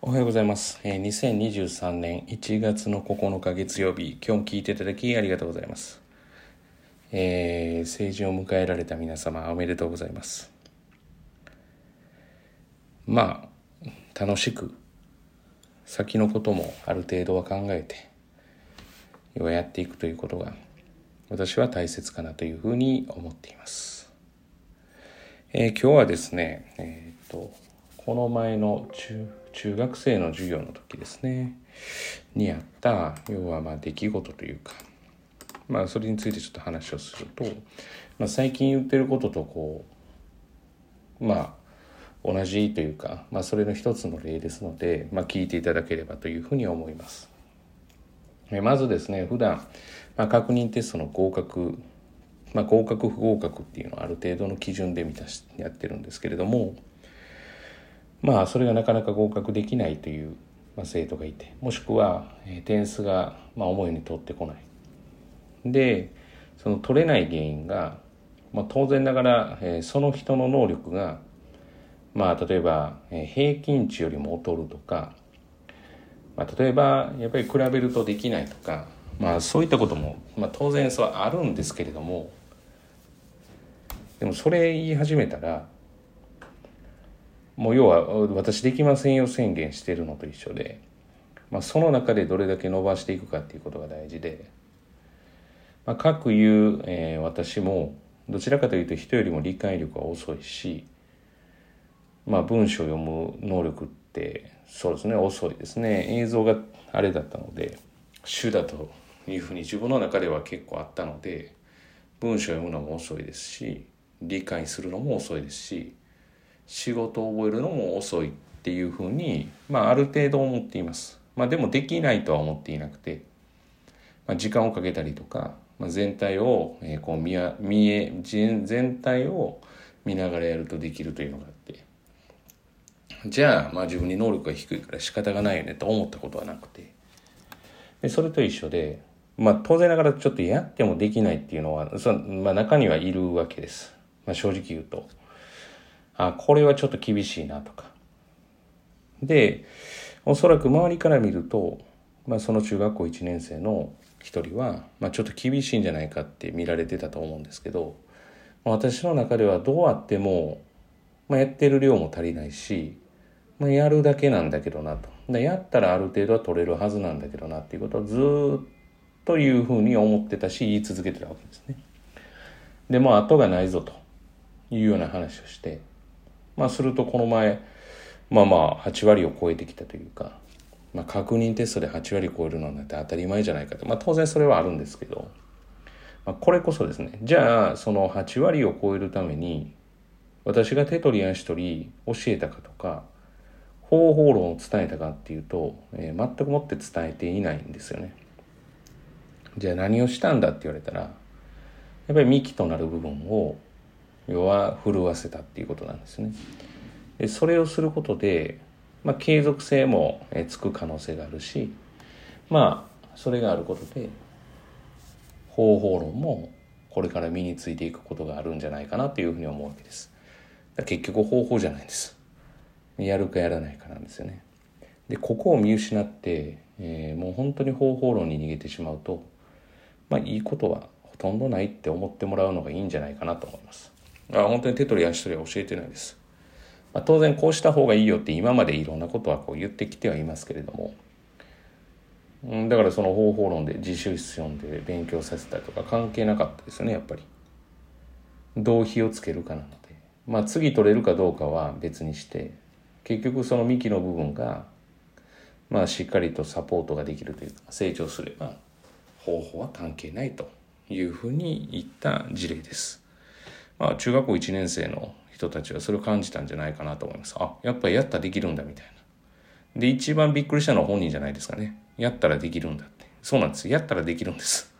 おはようございます。えー2023年1月の9日月曜日、今日も聞いていただきありがとうございます。えー成人を迎えられた皆様、おめでとうございます。まあ、楽しく、先のこともある程度は考えて、要はやっていくということが、私は大切かなというふうに思っています。えー今日はですね、えっと、この前の中中学生の授業の時ですね、にあった、要はまあ出来事というか、まあそれについてちょっと話をすると、まあ最近言ってることとこう、まあ同じというか、まあそれの一つの例ですので、まあ聞いていただければというふうに思います。まずですね、普段、まあ、確認テストの合格、まあ、合格不合格っていうのはある程度の基準で満たしやってるんですけれどもまあそれがなかなか合格できないという、まあ、生徒がいてもしくは、えー点数が、まあ、思うように取ってこない。でその取れない原因が、まあ、当然ながら、えーその人の能力がまあ例えば、えー平均値よりも劣るとかまあ、例えばやっぱり比べるとできないとか、まあ、そういったことも、まあ、当然そうあるんですけれどもでもそれ言い始めたらもう要は私できませんよ宣言してるのと一緒で、まあ、その中でどれだけ伸ばしていくかっていうことが大事で、まあ、各言う、えー私もどちらかというと人よりも理解力は遅いしまあ、文章を読む能力ってそうですね遅いですね。映像があれだったので主だというふうに自分の中では結構あったので文章を読むのも遅いですし理解するのも遅いですし仕事を覚えるのも遅いっていうふうに、まあ、ある程度思っています、まあ、でもできないとは思っていなくて、まあ、時間をかけたりとか、まあ、全体を、えーこう見や見え全全体を見ながらやるとできるというのがあってじゃあ、まあ自分に能力が低いから仕方がないよねと思ったことはなくて。で、それと一緒で、まあ当然ながらちょっとやってもできないっていうのは、そまあ中にはいるわけです。まあ正直言うと。あ、これはちょっと厳しいなとか。で、おそらく周りから見ると、まあその中学校1年生の一人は、まあちょっと厳しいんじゃないかって見られてたと思うんですけど、私の中ではどうあっても、まあ、やってる量も足りないし、まあ、やるだけなんだけどなと。でやったらある程度は取れるはずなんだけどなっていうことをずっというふうに思ってたし、言い続けてたわけですね。で、もう後がないぞというような話をして、まあするとこの前、まあまあ8割を超えてきたというか、まあ確認テストで8割超えるのなんて当たり前じゃないかと。まあ当然それはあるんですけど、まあ、これこそですね。じゃあその8割を超えるために、私が手取り足取り教えたかとか方法論を伝えたかっていうと、えー全くもって伝えていないんですよね。じゃあ何をしたんだって言われたらやっぱり幹となる部分を要は震わせたっていうことなんですね。でそれをすることで、まあ、継続性もえつく可能性があるしまあそれがあることで方法論もこれから身についていくことがあるんじゃないかなというふうに思うわけです。結局方法じゃないんです。やるかやらないかなんですよね。で、ここを見失って、えーもう本当に方法論に逃げてしまうと、まあいいことはほとんどないって思ってもらうのがいいんじゃないかなと思います。あ本当に手取り足取りは教えてないです。まあ、当然こうした方がいいよって今までいろんなことはこう言ってきてはいますけれども、うんだからその方法論で自習室読んで勉強させたりとか関係なかったですよね、やっぱり。どう火をつけるかなので。まあ次取れるかどうかは別にして、結局その幹の部分が、まあしっかりとサポートができるというか、成長すれば方法は関係ないというふうに言った事例です。まあ中学校1年生の人たちはそれを感じたんじゃないかなと思います。あ、やっぱりやったらできるんだみたいな。で、一番びっくりしたのは本人じゃないですかね。やったらできるんだって。そうなんです。やったらできるんです。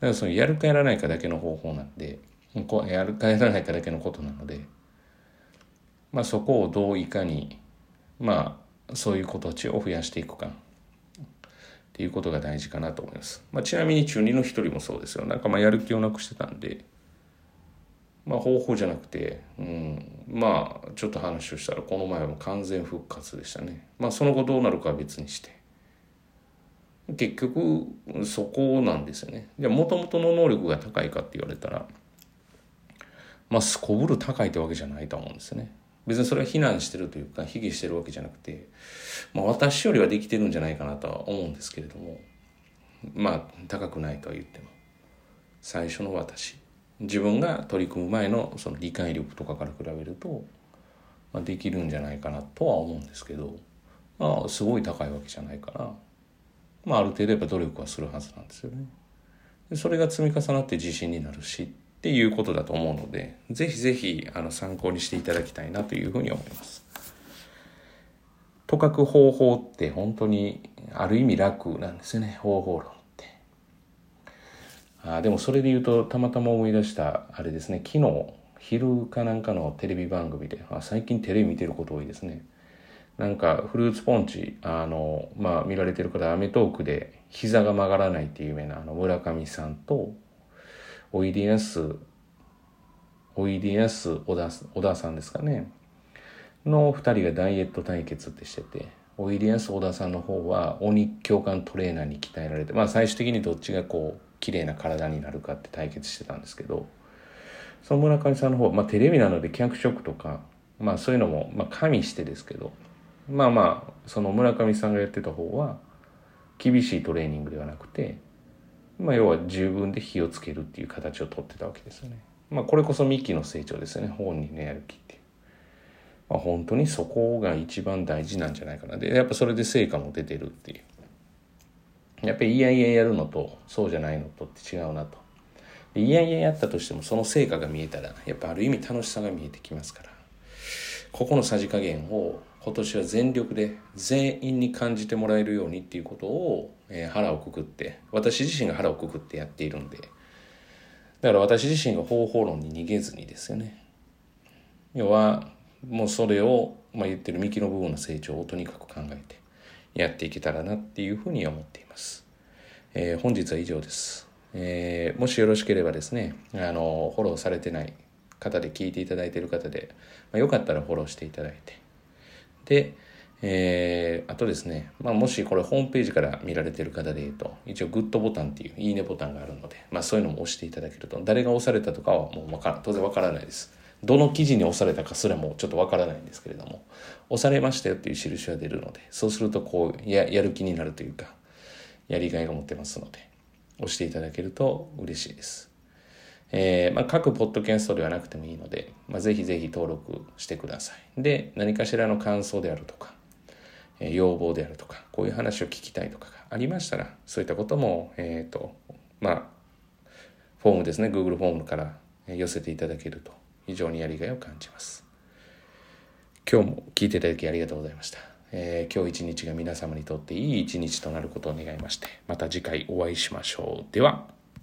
だからそのやるかやらないかだけの方法なんで、やるかやらないかだけのことなので、まあそこをどういかに、まあそういう子たちを増やしていくかっていうことが大事かなと思います。まあちなみに中2の一人もそうですよ。なんかまあやる気をなくしてたんで、まあ方法じゃなくて、うん、まあちょっと話をしたらこの前も完全復活でしたね。まあその後どうなるかは別にして。結局そこなんですよね。じゃあもともとの能力が高いかって言われたらまあすこぶる高いってわけじゃないと思うんですよね。別にそれは非難してるというか卑下してるわけじゃなくて、まあ、私よりはできてるんじゃないかなとは思うんですけれどもまあ高くないとは言っても最初の私。自分が取り組む前のその理解力とかから比べると、まあ、できるんじゃないかなとは思うんですけど、まあ、すごい高いわけじゃないから、まあ、ある程度やっぱ努力はするはずなんですよね。でそれが積み重なって自信になるしっていうことだと思うのでぜひぜひあの参考にしていただきたいなというふうに思います。とかく方法って本当にある意味楽なんですよね方法論。あでもそれで言うとたまたま思い出したあれですね。昨日昼かなんかのテレビ番組であ最近テレビ見てること多いですね。なんかフルーツポンチあのまあ見られてる方アメトークで膝が曲がらないっていう有名なあの村上さんとおいでやすおいでやす小田小田さんですかね。の2人がダイエット対決ってしてて。おいでやす小田さんの方は鬼教官トレーナーに鍛えられてまあ最終的にどっちがこう綺麗な体になるかって対決してたんですけどその村上さんの方、まあ、テレビなので脚色とか、まあ、そういうのも、まあ、加味してですけどまあまあその村上さんがやってた方は厳しいトレーニングではなくて、まあ、要は十分で火をつけるっていう形をとってたわけですよね。まあ、これこそミッキーの成長ですよね本人のやる気っていう。まあ、本当にそこが一番大事なんじゃないかな。でやっぱそれで成果も出てるっていう。やっぱりいやいややるのとそうじゃないのとって違うなと。いやいややったとしてもその成果が見えたらやっぱある意味楽しさが見えてきますから。ここのさじ加減を今年は全力で全員に感じてもらえるようにっていうことを、えー、腹をくくって私自身が腹をくくってやっているんで。だから私自身が方法論に逃げずにですよね。要はもうそれを、まあ、言ってる幹の部分の成長をとにかく考えてやっていけたらなっていうふうに思っています。えー、本日は以上です。えー、もしよろしければですね、あの、フォローされてない方で聞いていただいている方で、まあ、よかったらフォローしていただいて。で、えー、あとですね、まあ、もしこれホームページから見られている方で言うと、一応グッドボタンっていういいねボタンがあるので、まあ、そういうのも押していただけると、誰が押されたとかはもうわか当然わからないです。どの記事に押されたかすらもちょっとわからないんですけれども、押されましたよっていう印は出るので、そうするとこうや、やる気になるというか、やりがいが持ってますので、押していただけると嬉しいです。えー、まあ、各ポッドキャストではなくてもいいので、まあ、ぜひぜひ登録してください。で、何かしらの感想であるとか、えー、要望であるとか、こういう話を聞きたいとかがありましたら、そういったことも、えっ、ー、と、まあ、フォームですね、Google フォームから寄せていただけると非常にやりがいを感じます。今日も聞いていただきありがとうございました。えー、今日一日が皆様にとっていい一日となることを願いまして、また次回お会いしましょう。では。